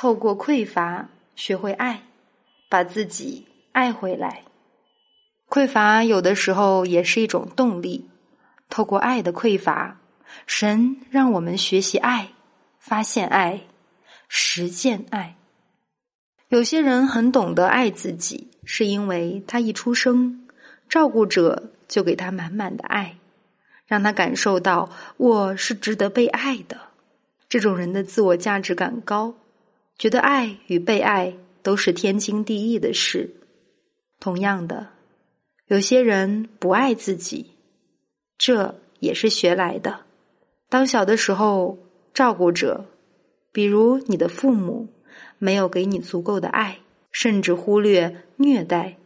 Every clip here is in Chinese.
透过匮乏学会爱，把自己爱回来。匮乏有的时候也是一种动力。透过爱的匮乏，神让我们学习爱，发现爱，实践爱。有些人很懂得爱自己，是因为他一出生，照顾者就给他满满的爱，让他感受到我是值得被爱的。这种人的自我价值感高，觉得爱与被爱都是天经地义的事。同样的，有些人不爱自己，这也是学来的。当小的时候，照顾者，比如你的父母。没有给你足够的爱，甚至忽略虐待，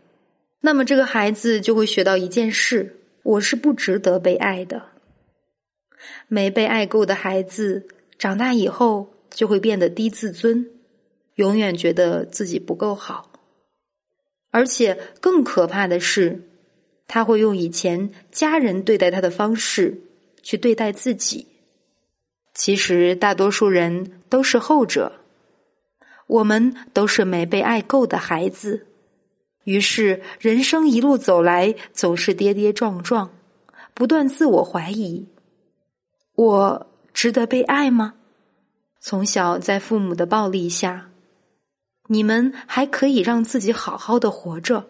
那么这个孩子就会学到一件事：我是不值得被爱的。没被爱够的孩子，长大以后就会变得低自尊，永远觉得自己不够好。而且更可怕的是，他会用以前家人对待他的方式去对待自己。其实大多数人都是后者。我们都是没被爱够的孩子，于是人生一路走来总是跌跌撞撞，不断自我怀疑：我值得被爱吗？从小在父母的暴力下，你们还可以让自己好好的活着；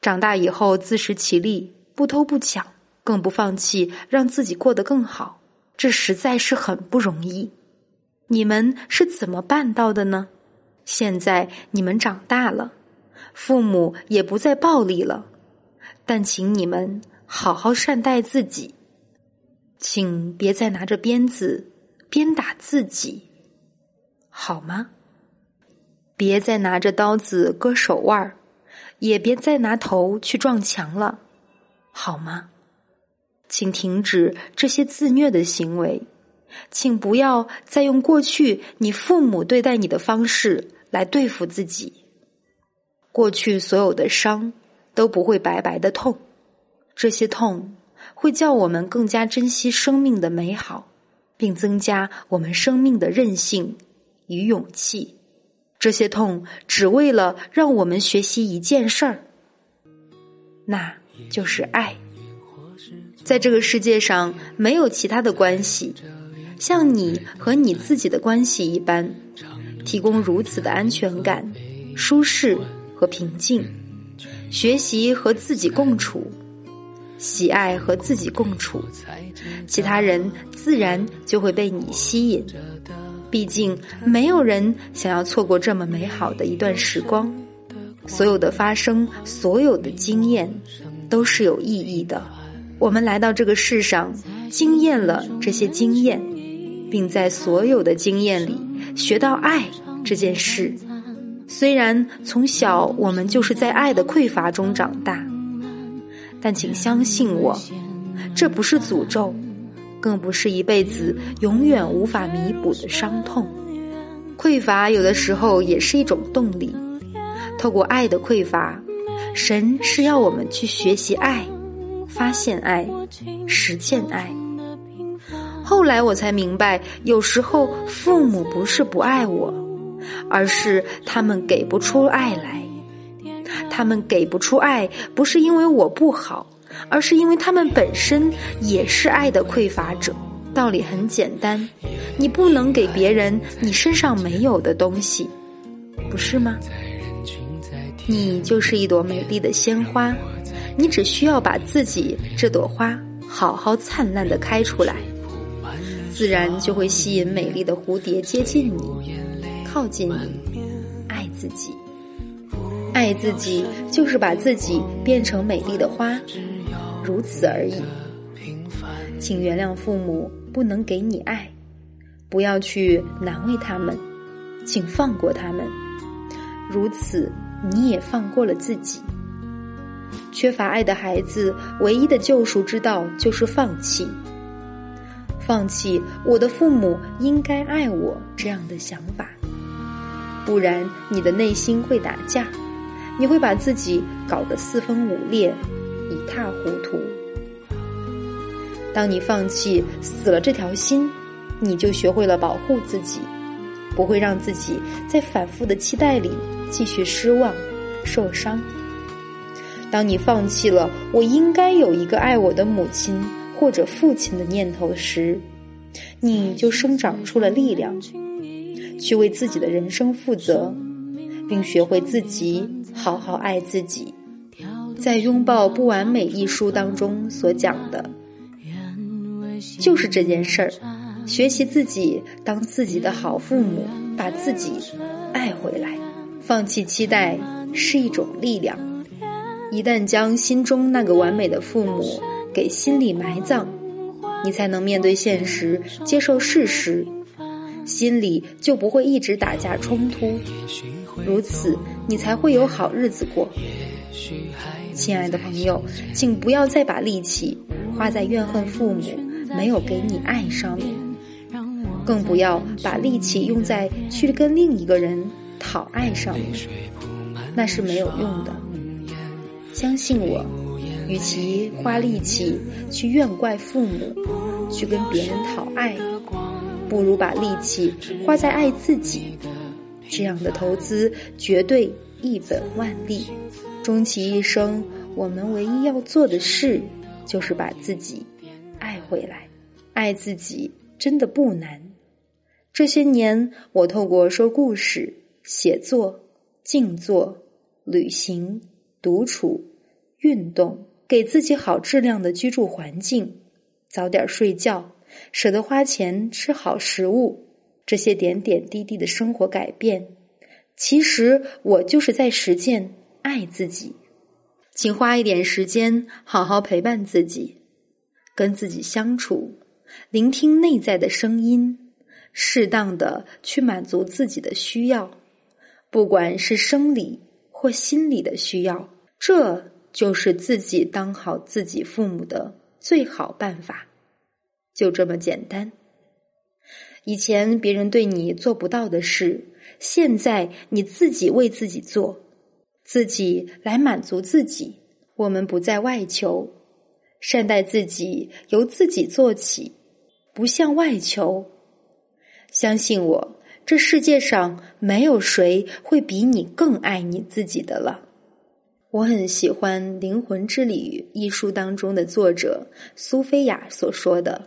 长大以后自食其力，不偷不抢，更不放弃让自己过得更好，这实在是很不容易。你们是怎么办到的呢？现在你们长大了，父母也不再暴力了，但请你们好好善待自己，请别再拿着鞭子鞭打自己，好吗？别再拿着刀子割手腕儿，也别再拿头去撞墙了，好吗？请停止这些自虐的行为，请不要再用过去你父母对待你的方式。来对付自己，过去所有的伤都不会白白的痛，这些痛会叫我们更加珍惜生命的美好，并增加我们生命的韧性与勇气。这些痛只为了让我们学习一件事儿，那就是爱。在这个世界上，没有其他的关系像你和你自己的关系一般。提供如此的安全感、舒适和平静，学习和自己共处，喜爱和自己共处，其他人自然就会被你吸引。毕竟没有人想要错过这么美好的一段时光。所有的发生，所有的经验，都是有意义的。我们来到这个世上，经验了这些经验，并在所有的经验里。学到爱这件事，虽然从小我们就是在爱的匮乏中长大，但请相信我，这不是诅咒，更不是一辈子永远无法弥补的伤痛。匮乏有的时候也是一种动力。透过爱的匮乏，神是要我们去学习爱，发现爱，实践爱。后来我才明白，有时候父母不是不爱我，而是他们给不出爱来。他们给不出爱，不是因为我不好，而是因为他们本身也是爱的匮乏者。道理很简单，你不能给别人你身上没有的东西，不是吗？你就是一朵美丽的鲜花，你只需要把自己这朵花好好灿烂的开出来。自然就会吸引美丽的蝴蝶接近你，靠近你，爱自己。爱自己就是把自己变成美丽的花，如此而已。请原谅父母不能给你爱，不要去难为他们，请放过他们。如此，你也放过了自己。缺乏爱的孩子，唯一的救赎之道就是放弃。放弃我的父母应该爱我这样的想法，不然你的内心会打架，你会把自己搞得四分五裂，一塌糊涂。当你放弃死了这条心，你就学会了保护自己。不会让自己在反复的期待里继续失望、受伤。当你放弃了“我应该有一个爱我的母亲或者父亲”的念头时，你就生长出了力量，去为自己的人生负责，并学会自己好好爱自己。在《拥抱不完美》一书当中所讲的，就是这件事儿：学习自己当自己的好父母，把自己爱回来。放弃期待是一种力量。一旦将心中那个完美的父母给心里埋葬，你才能面对现实，接受事实，心里就不会一直打架冲突。如此，你才会有好日子过。亲爱的朋友，请不要再把力气花在怨恨父母没有给你爱上面，更不要把力气用在去跟另一个人讨爱上面，那是没有用的。相信我，与其花力气去怨怪父母，去跟别人讨爱，不如把力气花在爱自己。这样的投资绝对一本万利。终其一生，我们唯一要做的事，就是把自己爱回来。爱自己真的不难。这些年，我透过说故事、写作、静坐、旅行、独处、运动，给自己好质量的居住环境，早点睡觉，舍得花钱吃好食物，这些点点滴滴的生活改变，其实我就是在实践。爱自己，请花一点时间好好陪伴自己，跟自己相处，聆听内在的声音，适当的去满足自己的需要，不管是生理或心理的需要，这就是自己当好自己父母的最好办法，就这么简单。以前别人对你做不到的事，现在你自己为自己做。自己来满足自己，我们不再外求，善待自己，由自己做起，不向外求。相信我，这世界上没有谁会比你更爱你自己的了。我很喜欢《灵魂之旅》一书当中的作者苏菲亚所说的，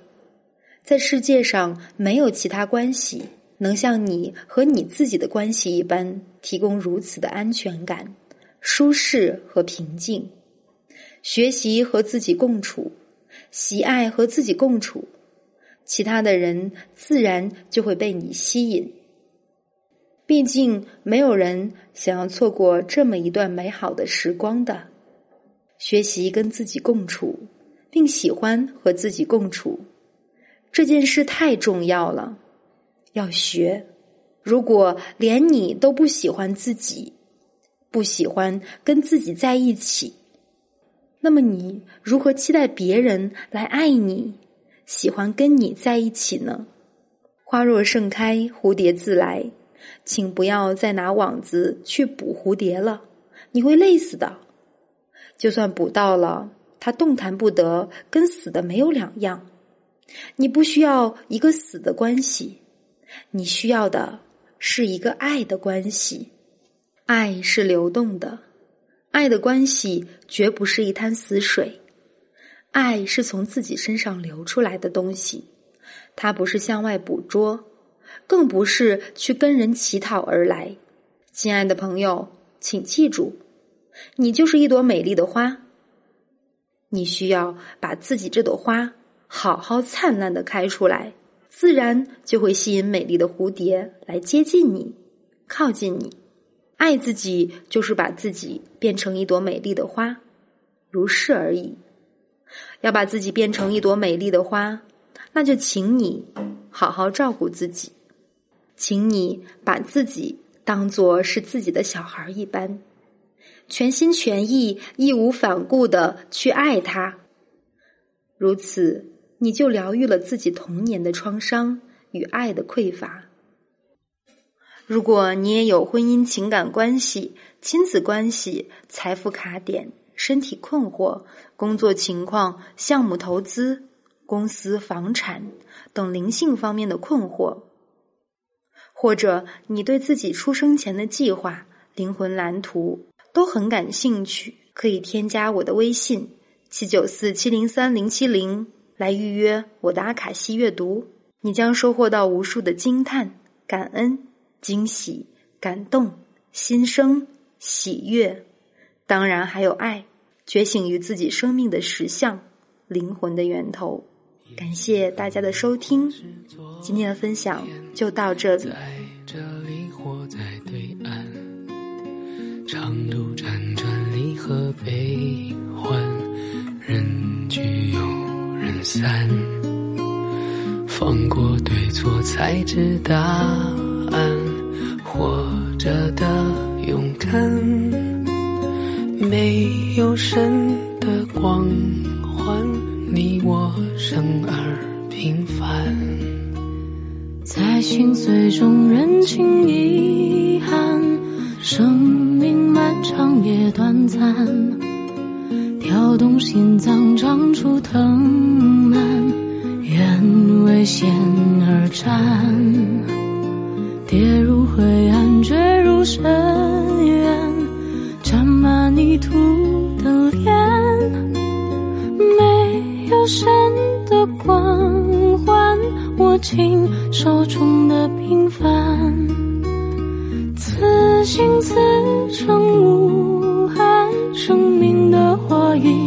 在世界上没有其他关系能像你和你自己的关系一般，提供如此的安全感。舒适和平静，学习和自己共处，喜爱和自己共处，其他的人自然就会被你吸引。毕竟没有人想要错过这么一段美好的时光的。学习跟自己共处，并喜欢和自己共处，这件事太重要了，要学。如果连你都不喜欢自己，不喜欢跟自己在一起，那么你如何期待别人来爱你、喜欢跟你在一起呢？花若盛开，蝴蝶自来，请不要再拿网子去捕蝴蝶了，你会累死的。就算捕到了，它动弹不得，跟死的没有两样。你不需要一个死的关系，你需要的是一个爱的关系。爱是流动的，爱的关系绝不是一滩死水。爱是从自己身上流出来的东西，它不是向外捕捉，更不是去跟人乞讨而来。亲爱的朋友，请记住，你就是一朵美丽的花。你需要把自己这朵花好好灿烂的开出来，自然就会吸引美丽的蝴蝶来接近你，靠近你。爱自己就是把自己变成一朵美丽的花，如是而已。要把自己变成一朵美丽的花，那就请你好好照顾自己，请你把自己当做是自己的小孩一般，全心全意、义无反顾的去爱他。如此，你就疗愈了自己童年的创伤与爱的匮乏。如果你也有婚姻、情感关系、亲子关系、财富卡点、身体困惑、工作情况、项目投资、公司、房产等灵性方面的困惑，或者你对自己出生前的计划、灵魂蓝图都很感兴趣，可以添加我的微信七九四七零三零七零来预约我的阿卡西阅读。你将收获到无数的惊叹、感恩、惊喜、感动、心生喜悦，当然还有爱，觉醒于自己生命的实相、灵魂的源头。感谢大家的收听，今天的分享就到这里。在这里或在对岸，长路辗转离合悲欢，人聚又人散，放过对错才知答案，活着的勇敢，没有神的光环。你我生而平凡，在心碎中认清遗憾。生命漫长也短暂，跳动心脏长出藤蔓，愿为险而战。跌入灰暗，坠入深渊，沾满泥土的脸。没有神的光环，握紧手中的平凡，此心此生无憾，生命的火已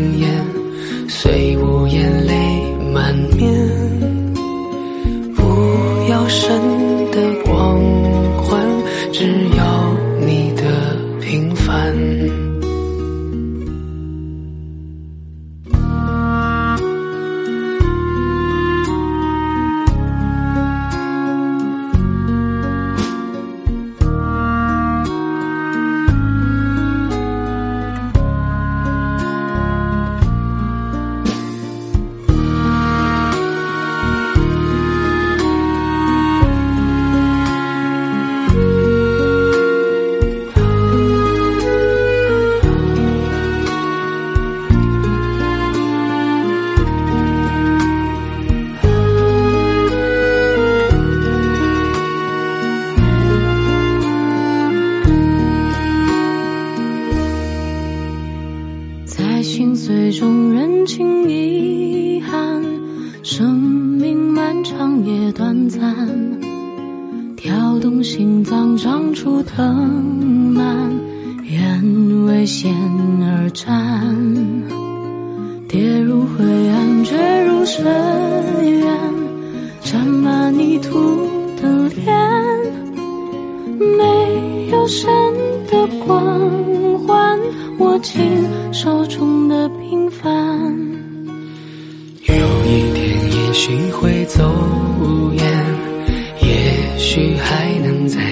长也短暂，跳动心脏长出藤蔓，愿为险而战，跌入灰暗，坠入深渊，沾满泥土的脸，没有神的光环。握紧手中的平凡，有一天也许会